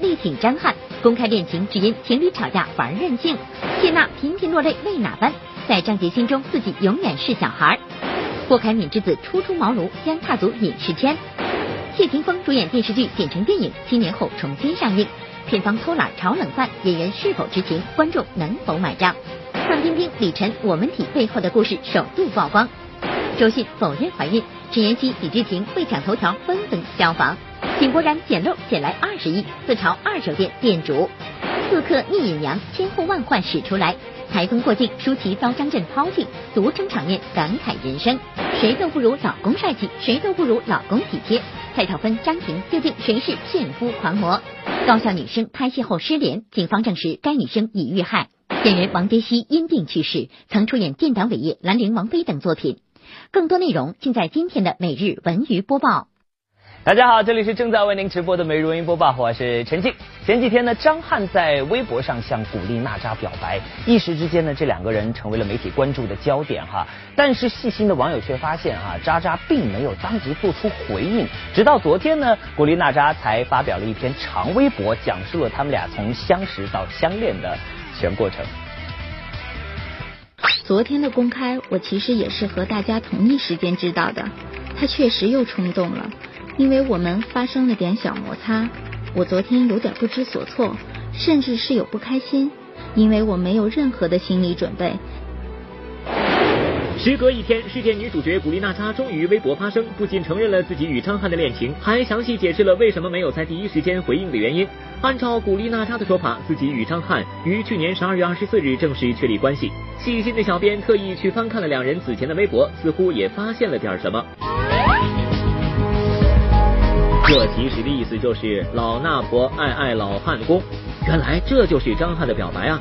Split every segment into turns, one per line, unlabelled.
力挺张翰，公开恋情只因情侣吵架玩任性。谢娜频频落泪为哪般？在张杰心中自己永远是小孩。郭凯敏之子初出茅庐将踏足影视圈。谢霆锋主演电视剧剪成电影，七年后重新上映。片方偷懒炒冷饭，演员是否知情？观众能否买账？范冰冰、李晨我们体背后的故事首度曝光。周迅否认怀孕，陈妍希、李治廷被抢头条纷纷消防。井柏然捡漏捡来二十亿，自嘲二手店店主。刺客逆隐娘千呼万唤始出来。台风过境，舒淇遭张震抛弃，独撑场面感慨人生。谁都不如老公帅气，谁都不如老公体贴。蔡少芬、张庭究竟谁是骗夫狂魔？高校女生拍戏后失联，警方证实该女生已遇害。演员王杰希因病去世，曾出演《建党伟业》《兰陵王妃》等作品。更多内容尽在今天的每日文娱播报。
大家好，这里是正在为您直播的美如音播报，我是陈静。前几天呢，张翰在微博上向古力娜扎表白，一时之间呢，这两个人成为了媒体关注的焦点哈。但是细心的网友却发现啊，渣渣并没有当即做出回应，直到昨天呢，古力娜扎才发表了一篇长微博，讲述了他们俩从相识到相恋的全过程。
昨天的公开，我其实也是和大家同一时间知道的，他确实又冲动了。因为我们发生了点小摩擦，我昨天有点不知所措，甚至是有不开心，因为我没有任何的心理准备。
时隔一天，事件女主角古力娜扎终于微博发声，不仅承认了自己与张翰的恋情，还详细解释了为什么没有在第一时间回应的原因。按照古力娜扎的说法，自己与张翰于去年十二月二十四日正式确立关系。细心的小编特意去翻看了两人此前的微博，似乎也发现了点什么。这其实的意思就是老衲婆爱爱老汉公，原来这就是张翰的表白啊！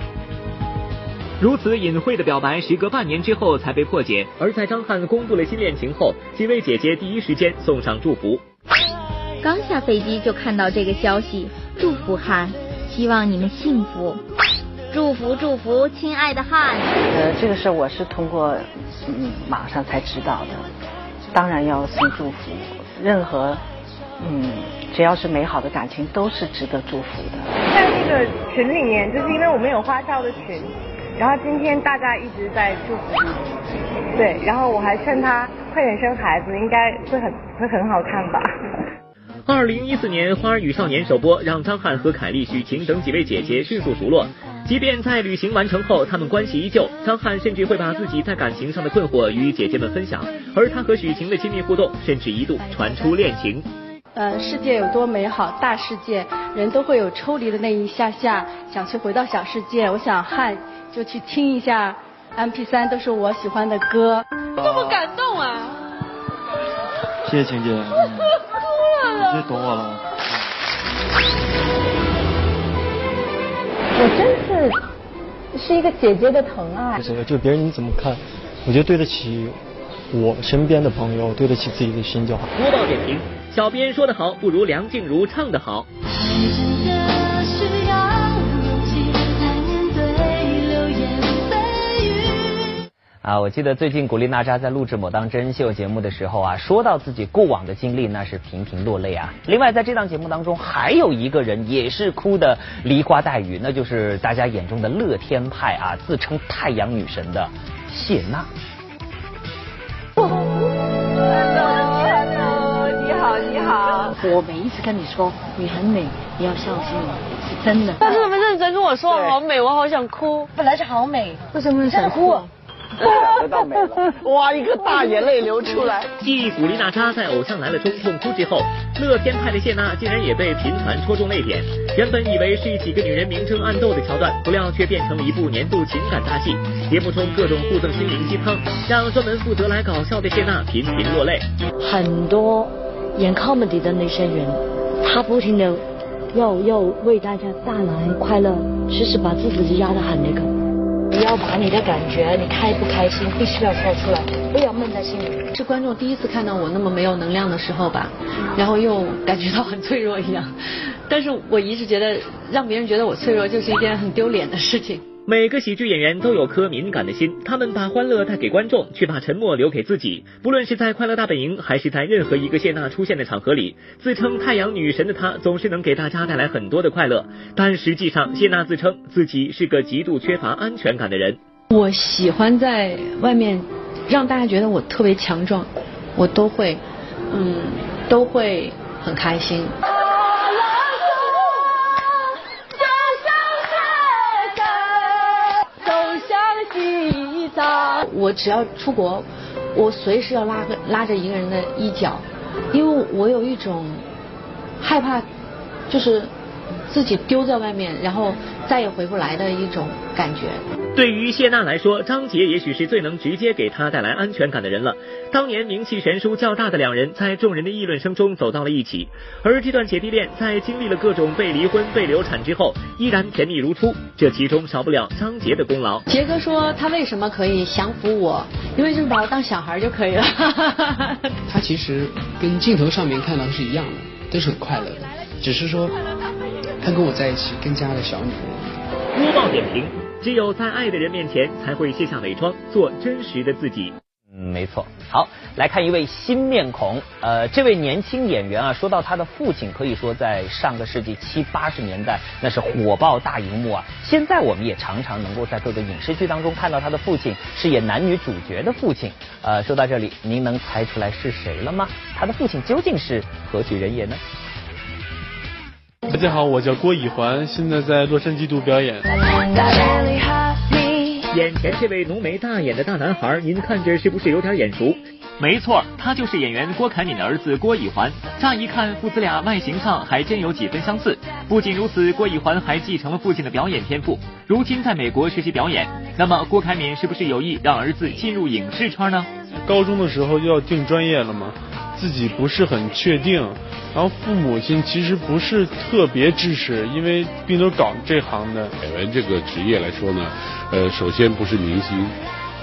如此隐晦的表白，时隔半年之后才被破解。而在张翰公布了新恋情后，几位姐姐第一时间送上祝福。
刚下飞机就看到这个消息，祝福翰，希望你们幸福，祝福祝福，亲爱的翰。
呃，这个事我是通过嗯网上才知道的，当然要送祝福，任何。嗯，只要是美好的感情，都是值得祝福的。
在那个群里面，就是因为我们有花少的群，然后今天大家一直在祝福你，对，然后我还劝他快点生孩子，应该会很会很好看吧。
二零一四年《花儿与少年》首播，让张翰和凯丽、许晴等几位姐姐迅速熟络。即便在旅行完成后，他们关系依旧。张翰甚至会把自己在感情上的困惑与姐姐们分享，而他和许晴的亲密互动，甚至一度传出恋情。
呃，世界有多美好，大世界人都会有抽离的那一下下，想去回到小世界。我想汉就去听一下 M P 三，都是我喜欢的歌。
这么感动啊！
谢谢晴姐。
哭了。
你懂我了。
我真是是一个姐姐的疼爱。
是，就别人你怎么看，我觉得对得起我身边的朋友，对得起自己的心就好。
播到点评。小编说的好，不如梁静茹唱的好。
啊，我记得最近古力娜扎在录制某档真人秀节目的时候啊，说到自己过往的经历，那是频频落泪啊。另外，在这档节目当中，还有一个人也是哭的梨花带雨，那就是大家眼中的乐天派啊，自称太阳女神的谢娜。
好，我每一次跟你说你很美，你要相信我，是真的。
他这么认真跟我说好美，我好想哭。
本来就好美，
为什么想哭？
得到美了，哇，一个大眼泪流出来。
继古力娜扎在《偶像来了》中痛哭之后，乐天派的谢娜竟然也被频繁戳中泪点。原本以为是几个女人明争暗斗的桥段，不料却变成了一部年度情感大戏。节目中各种互赠心灵鸡汤，让专门负责来搞笑的谢娜频频落泪。
很多。演 comedy 的那些人，他不停的要要为大家带来快乐，其实把自己压得很那个。你要把你的感觉，你开不开心，必须要说出来，不要闷在心里。
是观众第一次看到我那么没有能量的时候吧，然后又感觉到很脆弱一样。但是我一直觉得让别人觉得我脆弱就是一件很丢脸的事情。
每个喜剧演员都有颗敏感的心，他们把欢乐带给观众，却把沉默留给自己。不论是在《快乐大本营》，还是在任何一个谢娜出现的场合里，自称太阳女神的她总是能给大家带来很多的快乐。但实际上，谢娜自称自己是个极度缺乏安全感的人。
我喜欢在外面让大家觉得我特别强壮，我都会，嗯，都会很开心。我只要出国，我随时要拉个拉着一个人的衣角，因为我有一种害怕，就是自己丢在外面，然后再也回不来的一种感觉。
对于谢娜来说，张杰也许是最能直接给她带来安全感的人了。当年名气悬殊较大的两人，在众人的议论声中走到了一起，而这段姐弟恋在经历了各种被离婚、被流产之后，依然甜蜜如初。这其中少不了张杰的功劳。
杰哥说他为什么可以降服我，因为就是把我当小孩就可以了。
他其实跟镜头上面看到是一样的，都是很快乐的，只是说他跟我在一起更加的小女人。
播报点评。只有在爱的人面前，才会卸下伪装，做真实的自己。
嗯，没错。好，来看一位新面孔。呃，这位年轻演员啊，说到他的父亲，可以说在上个世纪七八十年代那是火爆大荧幕啊。现在我们也常常能够在各个影视剧当中看到他的父亲饰演男女主角的父亲。呃，说到这里，您能猜出来是谁了吗？他的父亲究竟是何许人也呢？
大家好，我叫郭以环，现在在洛杉矶读表演。
眼前这位浓眉大眼的大男孩，您看着是不是有点眼熟？没错，他就是演员郭凯敏的儿子郭以环。乍一看，父子俩外形上还真有几分相似。不仅如此，郭以环还继承了父亲的表演天赋，如今在美国学习表演。那么，郭凯敏是不是有意让儿子进入影视圈呢？
高中的时候就要定专业了吗？自己不是很确定，然后父母亲其实不是特别支持，因为并都搞这行的。
演员这个职业来说呢，呃，首先不是明星。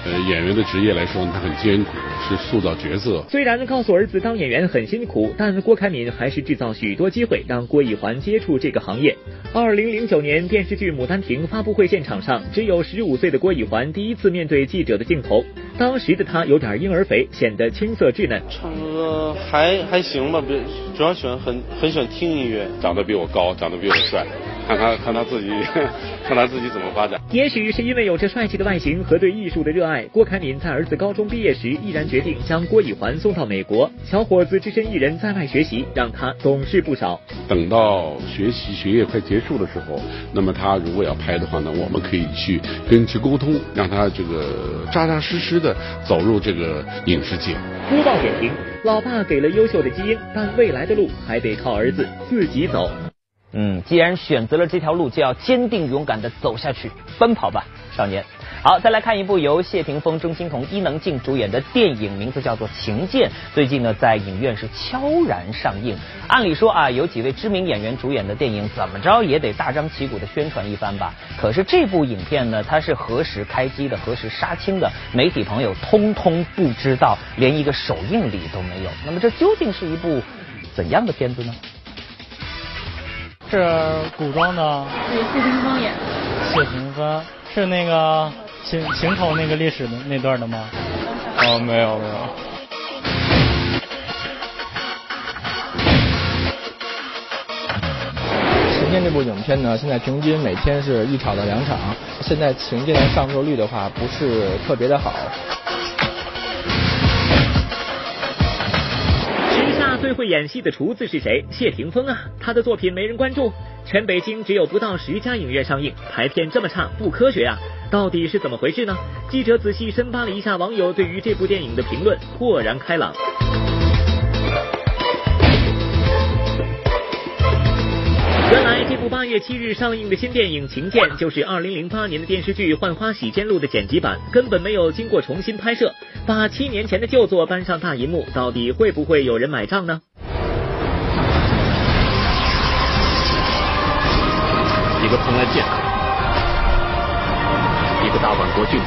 呃，演员的职业来说，他很艰苦，是塑造角色。
虽然告诉儿子当演员很辛苦，但郭凯敏还是制造许多机会让郭以环接触这个行业。二零零九年电视剧《牡丹亭》发布会现场上，只有十五岁的郭以环第一次面对记者的镜头。当时的他有点婴儿肥，显得青涩稚嫩。
唱歌还还行吧，别主要喜欢很很喜欢听音乐。
长得比我高，长得比我帅。看他看他自己，看他自己怎么发展。
也许是因为有着帅气的外形和对艺术的热爱，郭凯敏在儿子高中毕业时，毅然决定将郭以环送到美国。小伙子只身一人在外学习，让他懂事不少。
等到学习学业快结束的时候，那么他如果要拍的话呢，我们可以去跟去沟通，让他这个扎扎实实的走入这个影视界。
播报点评：老爸给了优秀的基因，但未来的路还得靠儿子自己走。
嗯，既然选择了这条路，就要坚定勇敢的走下去，奔跑吧，少年。好，再来看一部由谢霆锋、钟欣桐、伊能静主演的电影，名字叫做《情剑》，最近呢在影院是悄然上映。按理说啊，有几位知名演员主演的电影，怎么着也得大张旗鼓的宣传一番吧。可是这部影片呢，它是何时开机的，何时杀青的，媒体朋友通通不知道，连一个首映礼都没有。那么这究竟是一部怎样的片子呢？
是古装的，
对谢霆锋演。
谢霆锋是那个秦秦朝那个历史的那段的吗？哦，没有没有。
今天这部影片呢，现在平均每天是一场到两场，现在情剑的上座率的话不是特别的好。
最会演戏的厨子是谁？谢霆锋啊！他的作品没人关注，全北京只有不到十家影院上映，排片这么差，不科学啊！到底是怎么回事呢？记者仔细深扒了一下网友对于这部电影的评论，豁然开朗。原来这部八月七日上映的新电影《情剑》就是二零零八年的电视剧《浣花洗剑录》的剪辑版，根本没有经过重新拍摄。把七年前的旧作搬上大银幕，到底会不会有人买账呢？
个蓬莱剑客，一个大宛国郡主，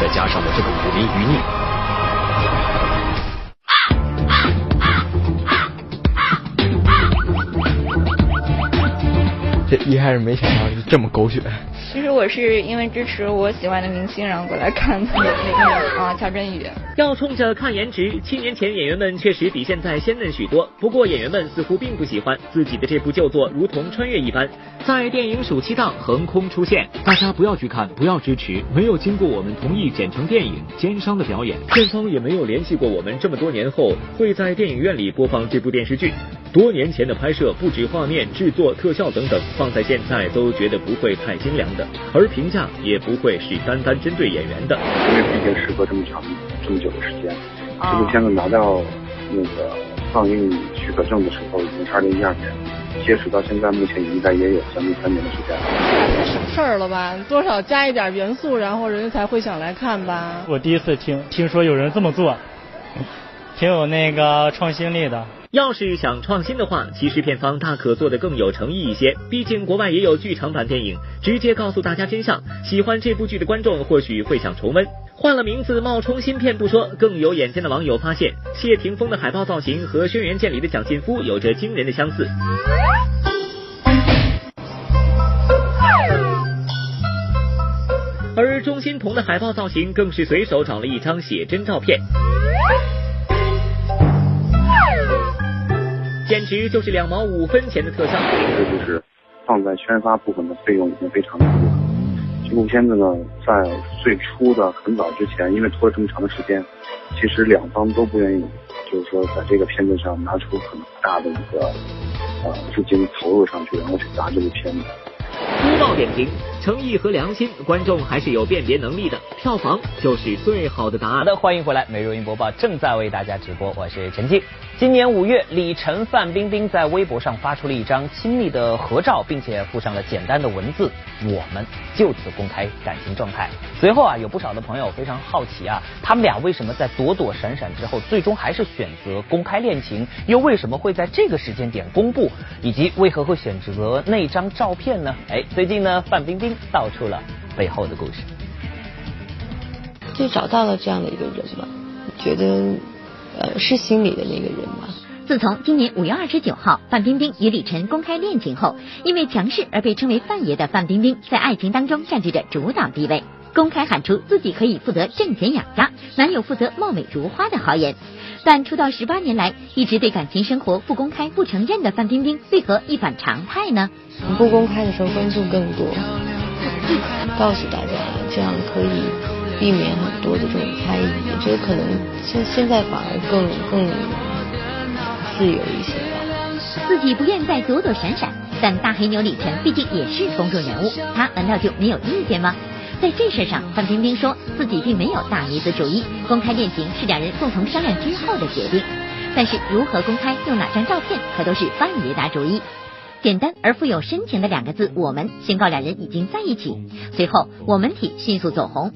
再加上我这个武林余孽。
这一开始没想到是这么狗血。
其实我是因为支持我喜欢的明星，然后过来看的。啊，乔振宇。
要冲着看颜值，七年前演员们确实比现在鲜嫩许多。不过演员们似乎并不喜欢自己的这部旧作，如同穿越一般，在电影暑期档横空出现。大家不要去看，不要支持，没有经过我们同意剪成电影，奸商的表演，片方也没有联系过我们。这么多年后，会在电影院里播放这部电视剧。多年前的拍摄，不止画面、制作、特效等等，放在现在都觉得不会太精良的，而评价也不会是单单针对演员的。
因为毕竟时隔这么长、这么久的时间，这部片子拿到那个放映许可证的时候，已经是二零一二年，截止到现在，目前应该也有将近三年的时间了。
太省事儿了吧？多少加一点元素，然后人家才会想来看吧？
我第一次听听说有人这么做，挺有那个创新力的。
要是想创新的话，其实片方大可做得更有诚意一些。毕竟国外也有剧场版电影，直接告诉大家真相。喜欢这部剧的观众或许会想重温。换了名字冒充新片不说，更有眼尖的网友发现，谢霆锋的海报造型和《轩辕剑》里的蒋劲夫有着惊人的相似。而钟欣桐的海报造型更是随手找了一张写真照片。简直就是两毛五分钱的特效。
这就是放在宣发部分的费用已经非常低了。这部片子呢，在最初的很早之前，因为拖了这么长的时间，其实两方都不愿意，就是说在这个片子上拿出很大的一个呃资金投入上去，然后去砸这部片子。
粗暴点评，诚意和良心，观众还是有辨别能力的，票房就是最好的答案。
好的，欢迎回来，每日音播报正在为大家直播，我是陈静。今年五月，李晨、范冰冰在微博上发出了一张亲密的合照，并且附上了简单的文字：“我们就此公开感情状态。”随后啊，有不少的朋友非常好奇啊，他们俩为什么在躲躲闪闪之后，最终还是选择公开恋情？又为什么会在这个时间点公布？以及为何会选择那张照片呢？哎，最近呢，范冰冰道出了背后的故事。
就找到了这样的一个人嘛，觉得。呃，是心里的那个人吗？
自从今年五月二十九号，范冰冰与李晨公开恋情后，因为强势而被称为“范爷”的范冰冰，在爱情当中占据着主导地位，公开喊出自己可以负责挣钱养家，男友负责貌美如花的豪言。但出道十八年来，一直对感情生活不公开、不承认的范冰冰，为何一反常态呢？
不公开的时候关注更多，告诉大家，这样可以。避免很多的这种猜疑，我觉得可能现现在反而更更自由一些吧。
自己不愿再躲躲闪闪，但大黑牛李晨毕竟也是公众人物，他难道就没有意见吗？在这事上，范冰冰说自己并没有大女子主义，公开恋情是两人共同商量之后的决定。但是如何公开，用哪张照片，可都是范爷打主意。简单而富有深情的两个字，我们宣告两人已经在一起。随后，我们体迅速走红。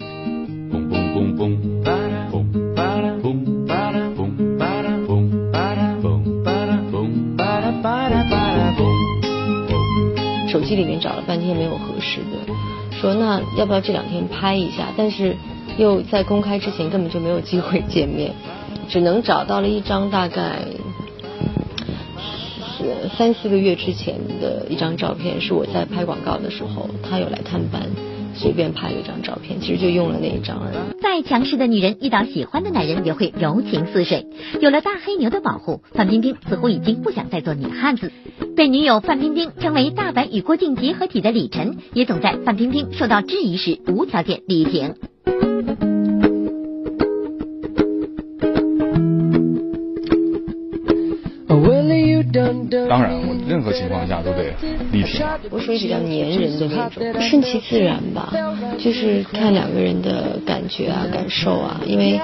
手机里面找了半天没有合适的，说那要不要这两天拍一下？但是又在公开之前根本就没有机会见面，只能找到了一张大概三四个月之前的一张照片，是我在拍广告的时候，他有来探班。随便拍了一张照片，其实就用了那一张而已。
再强势的女人遇到喜欢的男人，也会柔情似水。有了大黑牛的保护，范冰冰似乎已经不想再做女汉子。被女友范冰冰称为大白与郭靖结合体的李晨，也总在范冰冰受到质疑时无条件力挺。
当然，我任何情况下都得力挺。
我属于比较粘人的那种，顺其自然吧，就是看两个人的感觉啊、感受啊。因为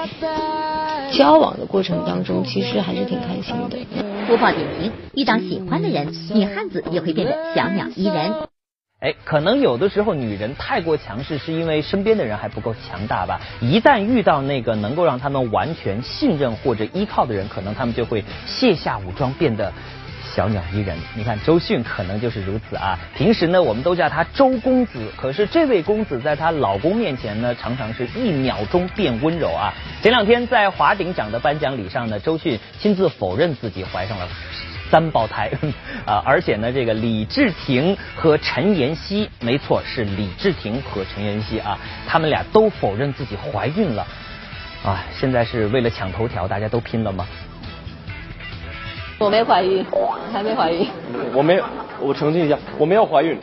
交往的过程当中，其实还是挺开心的。
播报点评：遇到喜欢的人，女汉子也会变得小鸟依人。
哎，可能有的时候女人太过强势，是因为身边的人还不够强大吧。一旦遇到那个能够让他们完全信任或者依靠的人，可能他们就会卸下武装，变得小鸟依人。你看周迅可能就是如此啊。平时呢，我们都叫他周公子，可是这位公子在她老公面前呢，常常是一秒钟变温柔啊。前两天在华鼎奖的颁奖礼上呢，周迅亲自否认自己怀上了。三胞胎啊！而且呢，这个李治廷和陈妍希，没错，是李治廷和陈妍希啊，他们俩都否认自己怀孕了啊！现在是为了抢头条，大家都拼了吗？
我没怀孕，还没怀孕。
我没有，我澄清一下，我没有怀孕。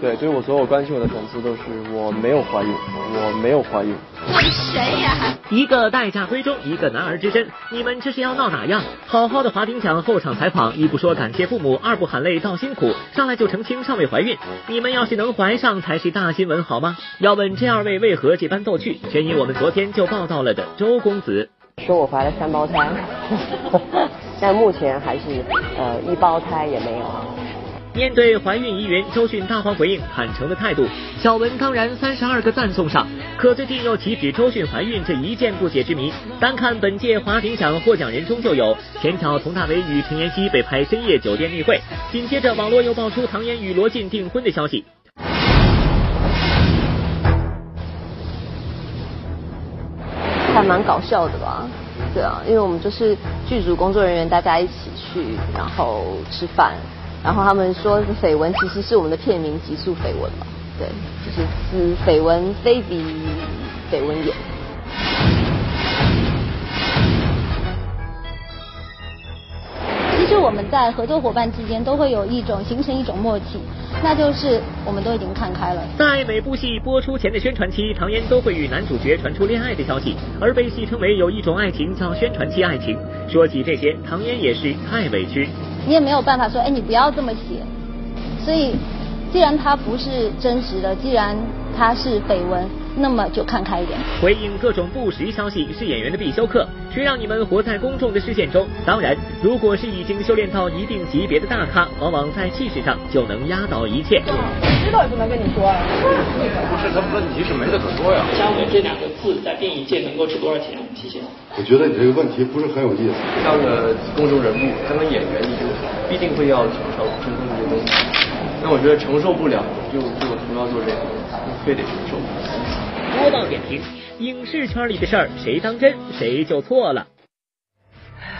对，对我所有关心我的粉丝都是我没有怀孕，我没有怀孕。
我是谁呀？
一个待嫁闺中，一个男儿之身，你们这是要闹哪样？好好的华鼎奖后场采访，一不说感谢父母，二不喊累道辛苦，上来就澄清尚未怀孕。你们要是能怀上才是大新闻好吗？要问这二位为何这般逗趣，全因我们昨天就报道了的周公子。
说我怀了三胞胎，但目前还是呃一胞胎也没有。
面对怀孕疑云，周迅大方回应，坦诚的态度。小文当然三十二个赞送上，可最近又岂止周迅怀孕这一件不解之谜？单看本届华鼎奖获奖人中就有，前脚佟大为与陈妍希被拍深夜酒店密会，紧接着网络又爆出唐嫣与罗晋订婚的消息。
蛮搞笑的吧？对啊，因为我们就是剧组工作人员，大家一起去，然后吃饭。然后他们说绯闻其实是我们的片名《极速绯闻》嘛，对，就是是绯闻非彼绯闻也。
实我们在合作伙伴之间都会有一种形成一种默契，那就是我们都已经看开了。
在每部戏播出前的宣传期，唐嫣都会与男主角传出恋爱的消息，而被戏称为有一种爱情叫宣传期爱情。说起这些，唐嫣也是太委屈。
你也没有办法说，哎，你不要这么写。所以，既然它不是真实的，既然它是绯闻，那么就看开一点。
回应各种不实消息是演员的必修课，谁让你们活在公众的视线中？当然，如果是已经修炼到一定级别的大咖，往往在气势上就能压倒一切。
知道也不能跟你说啊。
不是，他问题？是没得可说呀。
姜文这两个字在电影界能够值多少钱？谢谢。
我觉得你这个问题？不是很有意思。
当个公众人物，当个演员，你就必定会要承受承受这些东西。那我觉得承受不了，就就不要做这个，非得承受。
播报点评：影视圈里的事儿，谁当真，谁就错了。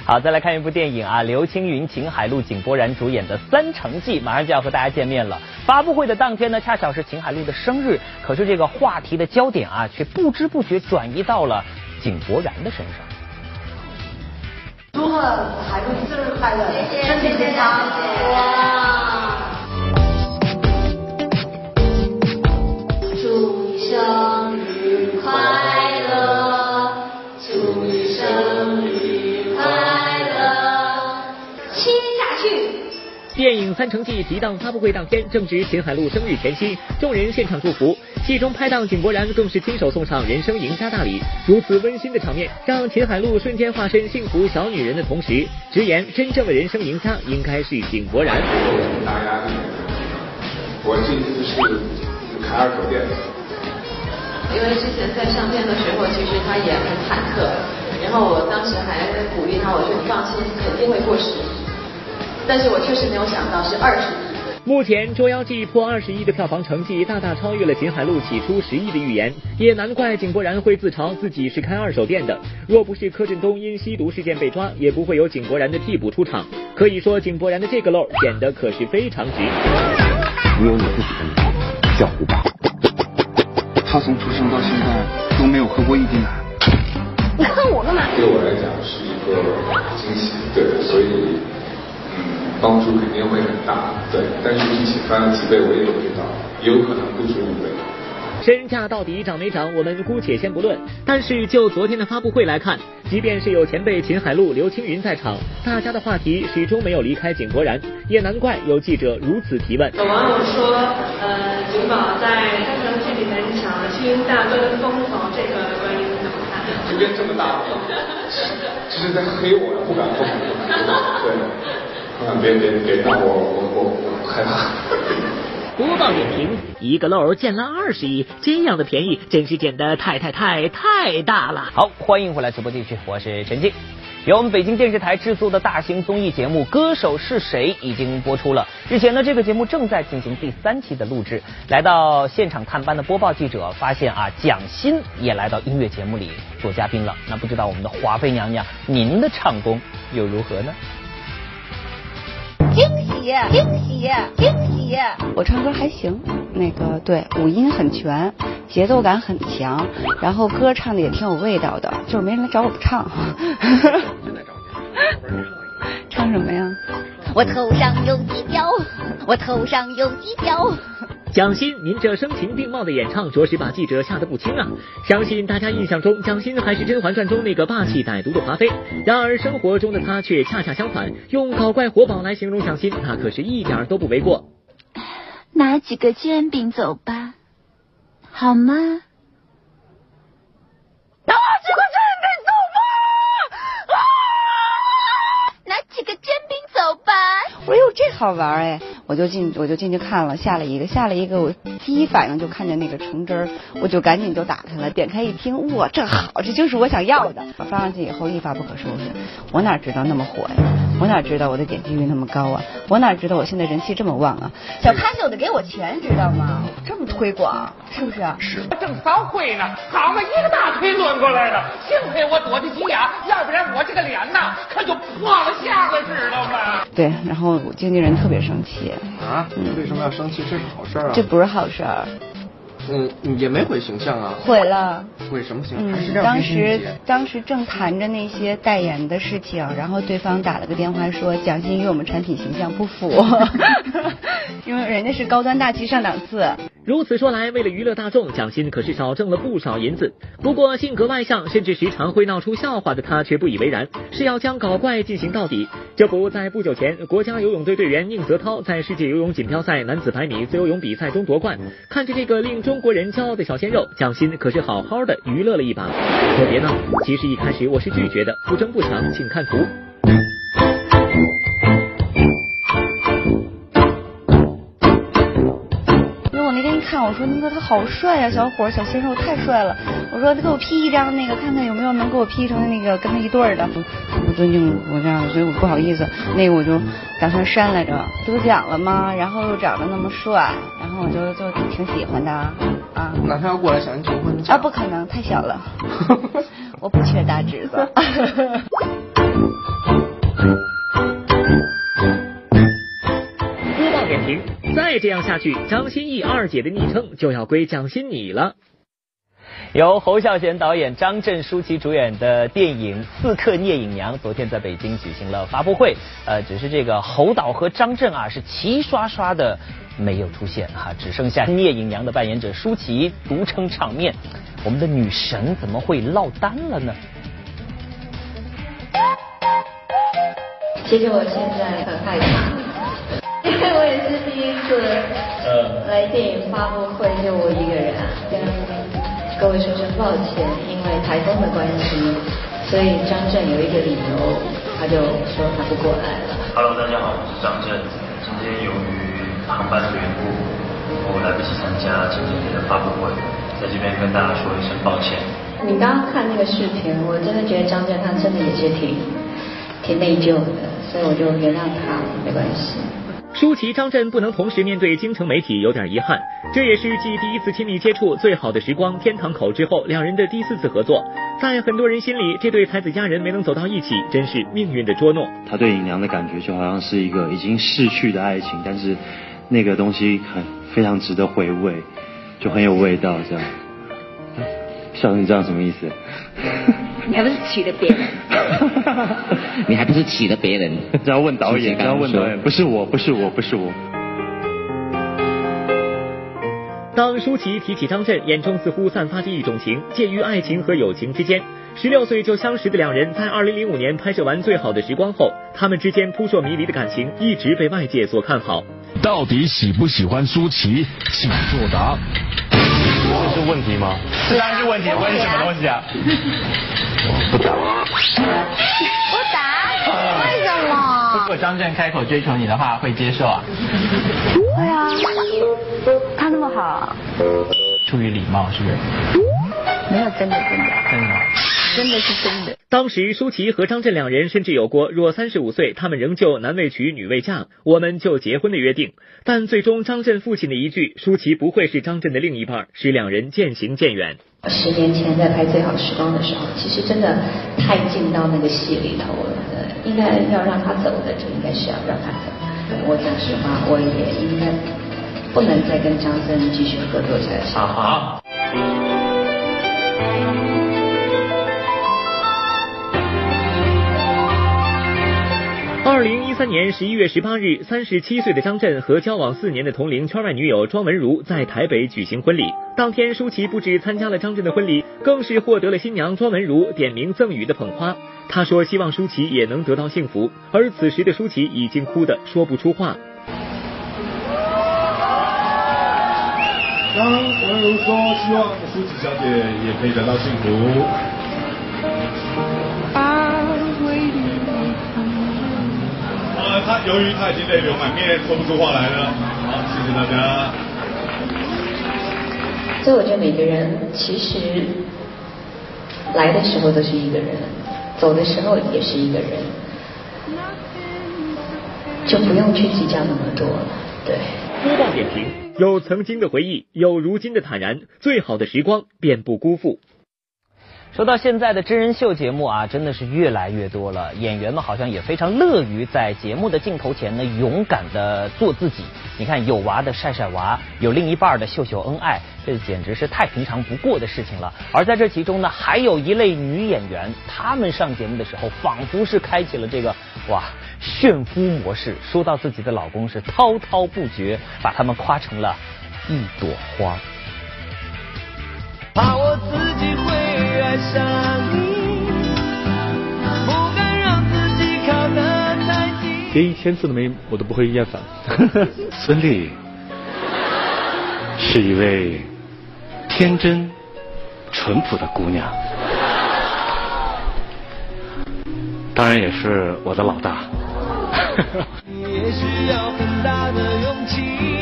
好，再来看一部电影啊，刘青云、秦海璐、井柏然主演的《三城记》马上就要和大家见面了。发布会的当天呢，恰巧是秦海璐的生日，可是这个话题的焦点啊，却不知不觉转移到了井柏然的身上。
祝贺海璐生日快乐，身体健康。
哇！祝你生
影《三城记》提档发布会当天，正值秦海璐生日前夕，众人现场祝福。戏中拍档井柏然更是亲手送上人生赢家大礼，如此温馨的场面，让秦海璐瞬间化身幸福小女人的同时，直言真正的人生赢家应该是井柏然。
大压力，我这次是开二手店。
因为之前在上片的时候，其实他也很忐忑，然后我当时还鼓励他，我说你放心，肯定会过十亿。但是我确实没有想到是二十亿。
目前《捉妖记》破二十亿的票房成绩，大大超越了秦海璐起初十亿的预言，也难怪井柏然会自嘲自己是开二手店的。若不是柯震东因吸毒事件被抓，也不会有井柏然的替补出场。可以说，井柏然的这个漏显得可是非常值。
你有你自己的名字，叫胡巴。
他从出生到现在都没有喝过一滴奶。
你看我干嘛？
对我来讲是一个惊喜，对，所以嗯，帮助肯定会很大，对。但是比起翻了几倍，我也有知道，也有可能不止五倍。
身价到底涨没涨，我们姑且先不论。但是就昨天的发布会来看，即便是有前辈秦海璐、刘青云在场，大家的话题始终没有离开井柏然，也难怪有记者如此提问。
有网友说，呃，井宝在《三城剧》里面抢了青云大哥的风头，这个观点你怎么看？
这边这么大，这是在黑我，不敢碰。对，啊，别别别让我我我害怕。
播报点评：一个漏捡了二十亿，这样的便宜真是捡的太太太太大了。
好，欢迎回来直播继续，我是陈静。由我们北京电视台制作的大型综艺节目《歌手是谁》已经播出了。日前呢，这个节目正在进行第三期的录制。来到现场探班的播报记者发现啊，蒋欣也来到音乐节目里做嘉宾了。那不知道我们的华妃娘娘，您的唱功又如何呢？
喜惊喜惊喜！
我唱歌还行，那个对五音很全，节奏感很强，然后歌唱的也挺有味道的，就是没人来找我唱。唱什么呀？
我头上有犄角，我头上有犄角。
蒋欣，您这声情并茂的演唱，着实把记者吓得不轻啊！相信大家印象中，蒋欣还是《甄嬛传》中那个霸气歹毒的华妃，然而生活中的她却恰恰相反。用搞怪活宝来形容蒋欣，那可是一点都不为过。
拿几个煎饼走吧，好吗？
拿几个煎饼走吧！啊！
拿几个煎饼走吧！
我说哟，这好玩哎！我就进我就进去看了，下了一个下了一个，我第一反应就看见那个橙汁儿，我就赶紧就打开了，点开一听，哇，这好，这就是我想要的。发上去以后一发不可收拾，我哪知道那么火呀？我哪知道我的点击率那么高啊？我哪知道我现在人气这么旺啊？小咖秀得给我钱，知道吗？这么推广是不是？
是。正扫灰呢，好嘛，一个大腿抡过来了，幸亏我躲得急呀，要不然我这个脸呐可就破了相了，知道吗？
对，然后我经纪人特别生气。
啊？为什么要生气？这是好事啊！
这不是好事儿。
嗯，也没毁形象啊。
毁了。
毁什么形象？
嗯，当时当时正谈着那些代言的事情，然后对方打了个电话说蒋欣与我们产品形象不符，因为人家是高端大气上档次。
如此说来，为了娱乐大众，蒋欣可是少挣了不少银子。不过性格外向，甚至时常会闹出笑话的他却不以为然，是要将搞怪进行到底。这不，在不久前，国家游泳队队员宁泽涛在世界游泳锦标赛男子百米自由泳比赛中夺冠。看着这个令中国人骄傲的小鲜肉，蒋欣可是好好的娱乐了一把。可别呢，其实一开始我是拒绝的，不争不抢，请看图。
看，我说那个他好帅呀，小伙小鲜肉太帅了。我说他给我 P 一张那个，看看有没有能给我 P 成那个跟他一对儿的。不尊敬我这样，所以我不好意思。那个我就打算删来着，得奖了吗？然后又长得那么帅，然后我就就挺喜欢的啊。
哪天要过来想求婚
啊？不可能，太小了。我不缺大侄子。
播报点评。再这样下去，张歆艺二姐的昵称就要归蒋欣你了。
由侯孝贤导演、张震、舒淇主演的电影《刺客聂隐娘》昨天在北京举行了发布会。呃，只是这个侯导和张震啊是齐刷刷的没有出现哈，只剩下聂隐娘的扮演者舒淇独撑场面。我们的女神怎么会落单了呢？
其实我现在很害怕。因为我也是第一次来电影发布会，就我一个人，跟各位说声抱歉，因为台风的关系，所以张震有一个理由，他就说他不过来了。
Hello，大家好，我是张震，今天由于航班的缘故，我来不及参加今天的发布会，在这边跟大家说一声抱歉。
你刚刚看那个视频，我真的觉得张震他真的也是挺挺内疚的，所以我就原谅他，没关系。
舒淇、张震不能同时面对京城媒体，有点遗憾。这也是继第一次亲密接触《最好的时光》《天堂口》之后，两人的第四次合作。在很多人心里，这对才子佳人没能走到一起，真是命运的捉弄。
他对尹娘的感觉就好像是一个已经逝去的爱情，但是那个东西很非常值得回味，就很有味道。这样，笑成这样什么意思？
你还不是娶了别人？
你还不是娶了别人？要问导演，要问导演，不是我，不是我，不是我。
当舒淇提起张震，眼中似乎散发着一种情，介于爱情和友情之间。十六岁就相识的两人，在二零零五年拍摄完《最好的时光》后，他们之间扑朔迷离的感情一直被外界所看好。
到底喜不喜欢舒淇？请作答。
这是问题吗？
这当然是问题，问什么东西啊？
不打。
不打？为什么？
如果张震开口追求你的话，会接受啊？
会啊。他那么好。
出于礼貌，是不是？
没有，真的真的。
真的。
真的是真的。
当时舒淇和张震两人甚至有过若三十五岁，他们仍旧男未娶女未嫁，我们就结婚的约定。但最终张震父亲的一句“舒淇不会是张震的另一半”，使两人渐行渐远。
十年前在拍《最好时光》的时候，其实真的太进到那个戏里头了，应该要让他走的就应该是要让他走。我讲实话，我也应该不能再跟张震继续合作下去。
啊
二零一三年十一月十八日，三十七岁的张震和交往四年的同龄圈外女友庄文如在台北举行婚礼。当天，舒淇不止参加了张震的婚礼，更是获得了新娘庄文如点名赠予的捧花。她说希望舒淇也能得到幸福，而此时的舒淇已经哭得说不出话。
张文如说希望舒淇小姐也可以得到幸福。他由于他已经泪流满面，说不出话来了。好，谢谢大家。
所以我觉得每个人其实来的时候都是一个人，走的时候也是一个人，就不用去计较那么多了。对。
播报点评：有曾经的回忆，有如今的坦然，最好的时光便不辜负。
说到现在的真人秀节目啊，真的是越来越多了。演员们好像也非常乐于在节目的镜头前呢，勇敢的做自己。你看，有娃的晒晒娃，有另一半的秀秀恩爱，这简直是太平常不过的事情了。而在这其中呢，还有一类女演员，她们上节目的时候，仿佛是开启了这个哇炫夫模式，说到自己的老公是滔滔不绝，把他们夸成了一朵花。
怕我自己会爱上你，不敢让自己靠得太近。
连一千次都没，我都不会厌烦。
孙俪是一位天真、淳朴的姑娘，当然也是我的老大。
也需要很大的勇气。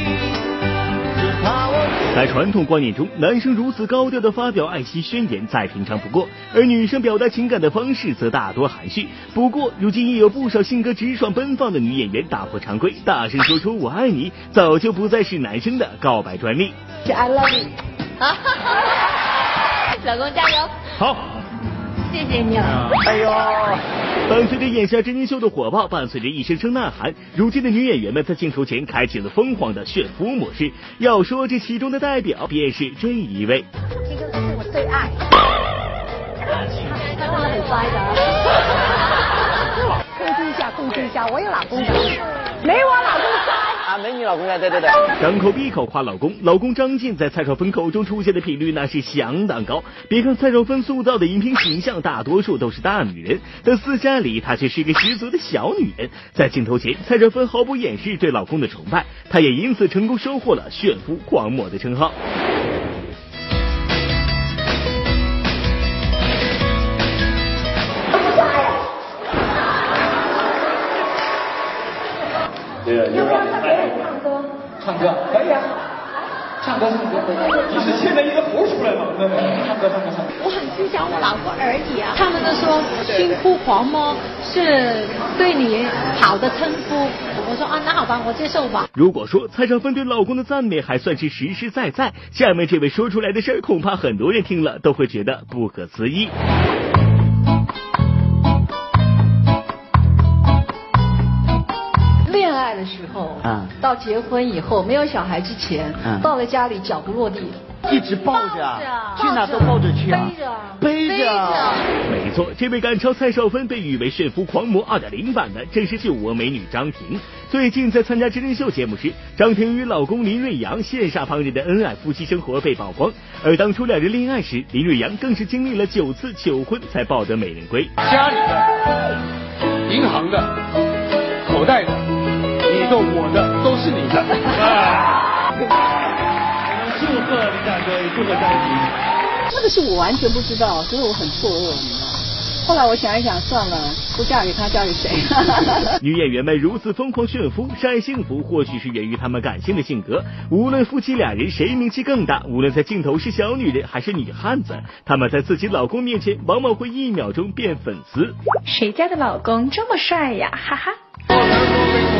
在传统观念中，男生如此高调的发表爱妻宣言再平常不过，而女生表达情感的方式则大多含蓄。不过，如今也有不少性格直爽奔放的女演员打破常规，大声说出“我爱你”，早就不再是男生的告白专利。
I love you，老公加油！
好。
谢谢你了。
哎呦！伴随着眼下真人秀的火爆，伴随着一声声呐喊，如今的女演员们在镜头前开启了疯狂的炫夫模式。要说这其中的代表，便是这一位。
这个是我最爱，他真的很乖的。控制一下，控制一下，我有老公的，没我老公乖。
啊，没你老公呀，对对对。
张口闭口夸老公，老公张晋在蔡少芬口中出现的频率那是相当高。别看蔡少芬塑造的荧屏形象大多数都是大女人，但私下里她却是一个十足的小女人。在镜头前，蔡少芬毫不掩饰对老公的崇拜，她也因此成功收获了炫夫狂魔的称号。
这个又让你唱歌可以啊，唱歌唱歌可以。你是牵着一个猴出来吗？对，唱歌唱歌唱歌。
我很欣赏我老公而已啊。
他们都说驯夫狂魔是对你好的称呼，我说啊，那好吧，我接受吧。
如果说蔡少芬对老公的赞美还算是实实在在，下面这位说出来的事儿，恐怕很多人听了都会觉得不可思议。
嗯
到结婚以后，没有小孩之前，
嗯
到了家里脚不落地，
一直抱着啊，去哪都抱着去啊，
背着，
背着。
没错，这位赶超蔡少芬、被誉为炫夫狂魔2.0版的，正是救我美女张婷。最近在参加真人秀节目时，张婷与老公林瑞阳羡煞旁人的恩爱夫妻生活被曝光。而当初两人恋爱时，林瑞阳更是经历了九次求婚才抱得美人归。
家里的、银行的、口袋的、我的都是你的。祝贺李大哥，祝贺张婷。
那个是我完全不知道，所以我很错愕，你知道？后来我想一想，算了，不嫁给他，嫁给谁？
女演员们如此疯狂炫夫晒幸福，或许是源于她们感性的性格。无论夫妻俩人谁名气更大，无论在镜头是小女人还是女汉子，她们在自己老公面前往往会一秒钟变粉丝。
谁家的老公这么帅呀？哈哈。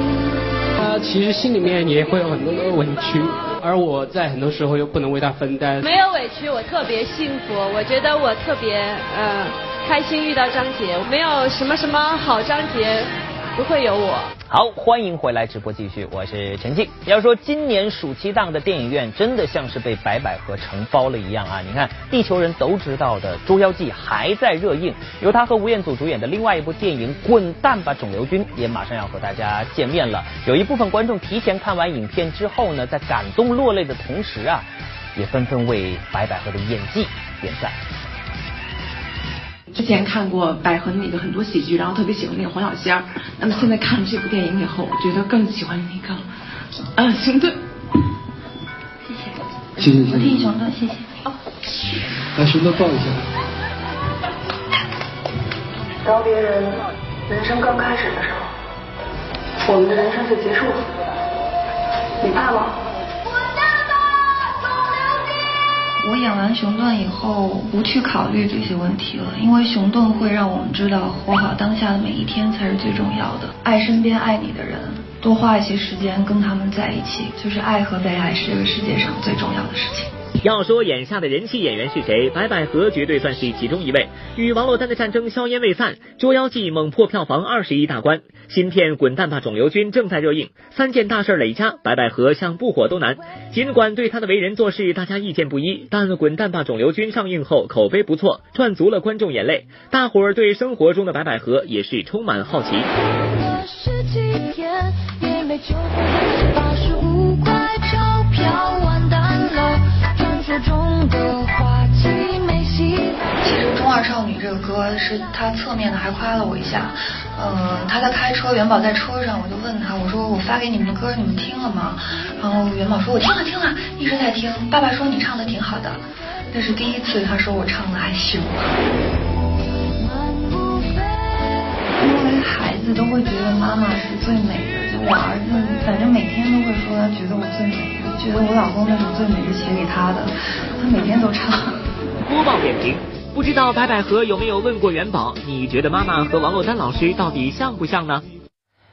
其实心里面也会有很多的委屈，而我在很多时候又不能为他分担。
没有委屈，我特别幸福，我觉得我特别呃开心遇到张杰，没有什么什么好张杰不会有我。
好，欢迎回来直播继续，我是陈静。要说今年暑期档的电影院真的像是被白百合承包了一样啊！你看，地球人都知道的《捉妖记》还在热映，由他和吴彦祖主演的另外一部电影《滚蛋吧肿瘤君》也马上要和大家见面了。有一部分观众提前看完影片之后呢，在感动落泪的同时啊，也纷纷为白百合的演技点赞。
之前看过百合那个很多喜剧，然后特别喜欢那个黄小仙儿。那么现在看了这部电影以后，我觉得更喜欢那个啊熊顿。
谢谢。
谢谢。
我替熊顿，谢谢。哦。
来，熊顿抱一下。
当别人人生刚开始的时候，我们的人生就结束了。你怕吗？
我演完熊顿以后，不去考虑这些问题了，因为熊顿会让我们知道，活好当下的每一天才是最重要的。爱身边爱你的人，多花一些时间跟他们在一起，就是爱和被爱是这个世界上最重要的事情。
要说眼下的人气演员是谁，白百合绝对算是其中一位。与王珞丹的战争硝烟未散，《捉妖记》猛破票房二十亿大关，新片《滚蛋吧肿瘤君》正在热映，三件大事累加，白百合想不火都难。尽管对她的为人做事大家意见不一，但《滚蛋吧肿瘤君》上映后口碑不错，赚足了观众眼泪。大伙儿对生活中的白百合也是充满好奇。
其实《中二少女》这个歌是他侧面的还夸了我一下，呃，他在开车，元宝在车上，我就问他，我说我发给你们的歌你们听了吗？然后元宝说我听了听了，一直在听。爸爸说你唱的挺好的，那是第一次他说我唱的还行。因为孩子都会觉得妈妈是最美的，就我儿子反正每天都会说他觉得我最美，觉得我老公那种最美是写给他的，他每天都唱。
播报点评，不知道白百合有没有问过元宝，你觉得妈妈和王珞丹老师到底像不像呢？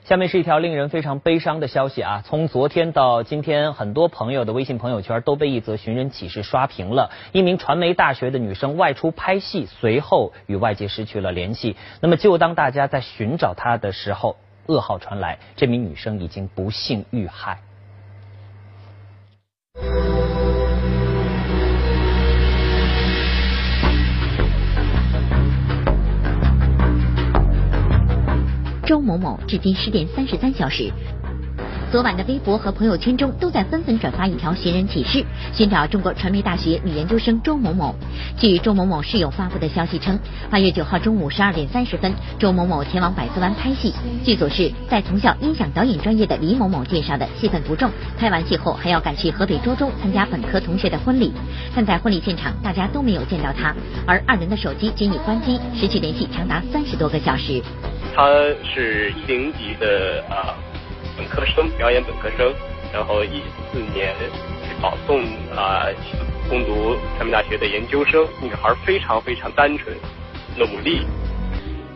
下面是一条令人非常悲伤的消息啊！从昨天到今天，很多朋友的微信朋友圈都被一则寻人启事刷屏了。一名传媒大学的女生外出拍戏，随后与外界失去了联系。那么，就当大家在寻找她的时候，噩耗传来，这名女生已经不幸遇害。
周某某至今失联三十三小时。昨晚的微博和朋友圈中都在纷纷转发一条寻人启事，寻找中国传媒大学女研究生周某某。据周某某室友发布的消息称，八月九号中午十二点三十分，周某某前往百子湾拍戏。剧组是在同校音响导演专业的李某某介绍的，戏份不重。拍完戏后还要赶去河北涿州参加本科同学的婚礼，但在婚礼现场大家都没有见到他，而二人的手机均已关机，失去联系长达三十多个小时。
他是一零级的啊。本科生表演本科生，然后一四年保送啊攻读传媒大学的研究生。女孩非常非常单纯、努力。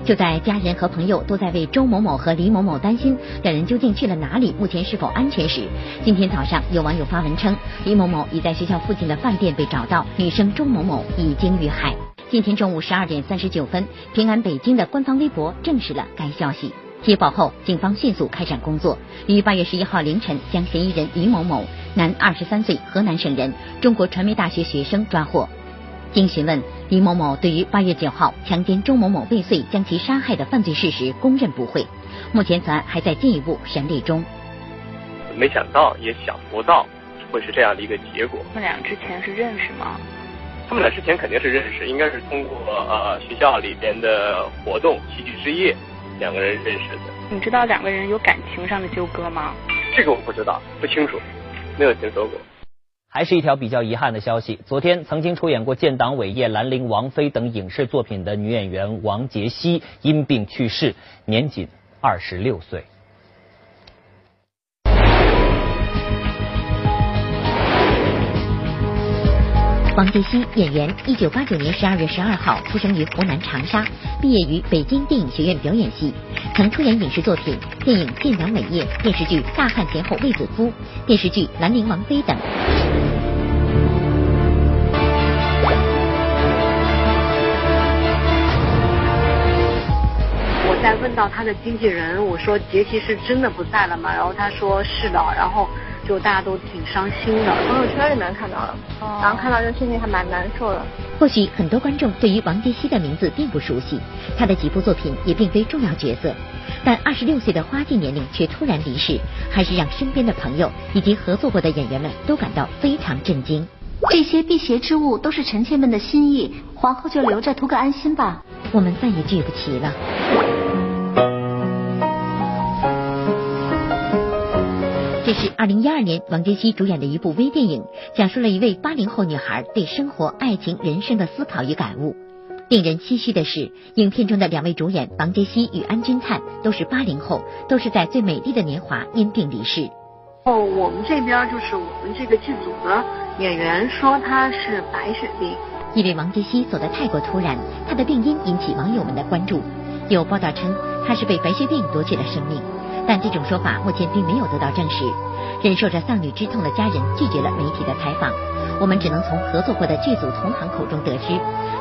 就在家人和朋友都在为周某某和李某某担心两人究竟去了哪里，目前是否安全时，今天早上有网友发文称，李某某已在学校附近的饭店被找到，女生周某某已经遇害。今天中午十二点三十九分，平安北京的官方微博证实了该消息。接报后，警方迅速开展工作，于八月十一号凌晨将嫌疑人李某某，男，二十三岁，河南省人，中国传媒大学学生抓获。经询问，李某某对于八月九号强奸周某某未遂将其杀害的犯罪事实供认不讳。目前此案还在进一步审理中。
没想到，也想不到会是这样的一个结果。
他们俩之前是认识吗？
他们俩之前肯定是认识，应该是通过呃学校里边的活动，戏剧之夜。两个人认识的，
你知道两个人有感情上的纠葛吗？
这个我不知道，不清楚，没有听说过。
还是一条比较遗憾的消息，昨天曾经出演过《建党伟业》《兰陵王妃》等影视作品的女演员王杰希因病去世，年仅二十六岁。
王杰希，演员，一九八九年十二月十二号出生于湖南长沙，毕业于北京电影学院表演系，曾出演影视作品、电影《建党伟业》、电视剧《大汉前后卫子夫》、电视剧《兰陵王妃》等。
我在问到他的经纪人，我说杰西是真的不在了吗？然后他说是的，然后。就大家都挺伤心的，
朋友圈里面看到了，然后看到这心情还蛮难受的。
或许很多观众对于王杰希的名字并不熟悉，他的几部作品也并非重要角色，但二十六岁的花季年龄却突然离世，还是让身边的朋友以及合作过的演员们都感到非常震惊。这些辟邪之物都是臣妾们的心意，皇后就留着图个安心吧。我们再也聚不齐了。这是二零一二年王杰希主演的一部微电影，讲述了一位八零后女孩对生活、爱情、人生的思考与感悟。令人唏嘘的是，影片中的两位主演王杰希与安钧璨都是八零后，都是在最美丽的年华因病离世。
哦，我们这边就是我们这个剧组的演员说他是白血病，
因为王杰希走得太过突然，他的病因引起网友们的关注。有报道称他是被白血病夺去了生命。但这种说法目前并没有得到证实。忍受着丧女之痛的家人拒绝了媒体的采访，我们只能从合作过的剧组同行口中得知，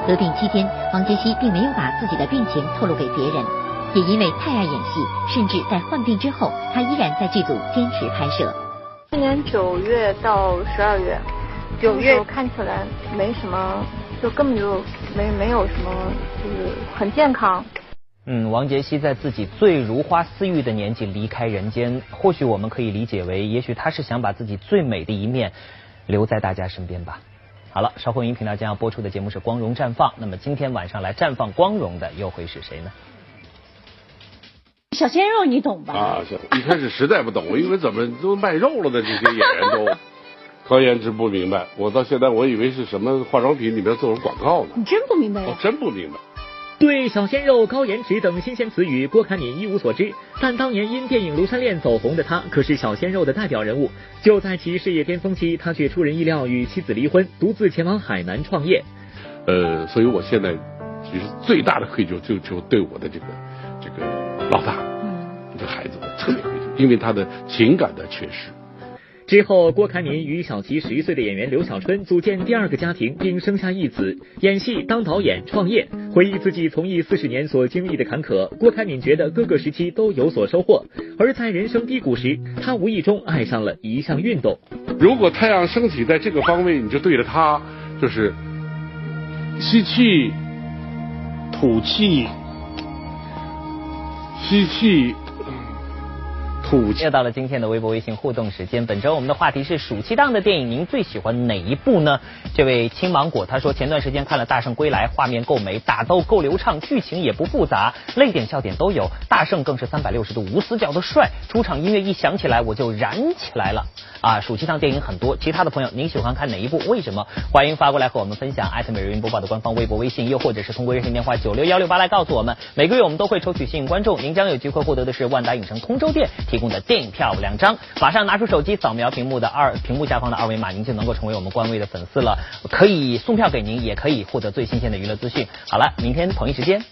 得病期间，王杰希并没有把自己的病情透露给别人。也因为太爱演戏，甚至在患病之后，他依然在剧组坚持拍摄。
去年九月到十二月，九月看起来没什么，就根本就没没有什么，就是很健康。
嗯，王杰希在自己最如花似玉的年纪离开人间，或许我们可以理解为，也许他是想把自己最美的一面留在大家身边吧。好了，稍后音频道将要播出的节目是《光荣绽放》，那么今天晚上来绽放光荣的又会是谁呢？
小鲜肉，你懂吧？
啊，一开始实在不懂，我以为怎么都卖肉了的这些演员都，高颜值不明白。我到现在我以为是什么化妆品里面做广告呢？
你真不明白？
我真不明白。
对小鲜肉、高颜值等新鲜词语，郭凯敏一无所知。但当年因电影《庐山恋》走红的他，可是小鲜肉的代表人物。就在其事业巅峰期，他却出人意料与妻子离婚，独自前往海南创业。
呃，所以我现在其实最大的愧疚就就对我的这个这个老大，嗯，这孩子我特别愧疚，因为他的情感的缺失。
之后，郭凯敏与小其十一岁的演员刘小春组建第二个家庭，并生下一子。演戏、当导演、创业，回忆自己从艺四十年所经历的坎坷，郭凯敏觉得各个时期都有所收获。而在人生低谷时，他无意中爱上了一项运动。
如果太阳升起在这个方位，你就对着它，就是吸气、吐气、吸气。
又到了今天的微博微信互动时间，本周我们的话题是暑期档的电影，您最喜欢哪一部呢？这位青芒果他说，前段时间看了《大圣归来》，画面够美，打斗够流畅，剧情也不复杂，泪点笑点都有。大圣更是三百六十度无死角的帅，出场音乐一响起来我就燃起来了。啊，暑期档电影很多，其他的朋友您喜欢看哪一部？为什么？欢迎发过来和我们分享。艾特每日云播报的官方微博微信，又或者是通过热线电话九六幺六八来告诉我们。每个月我们都会抽取幸运观众，您将有机会获得的是万达影城通州店提。的电影票两张，马上拿出手机扫描屏幕的二屏幕下方的二维码，您就能够成为我们官微的粉丝了。可以送票给您，也可以获得最新鲜的娱乐资讯。好了，明天同一时间。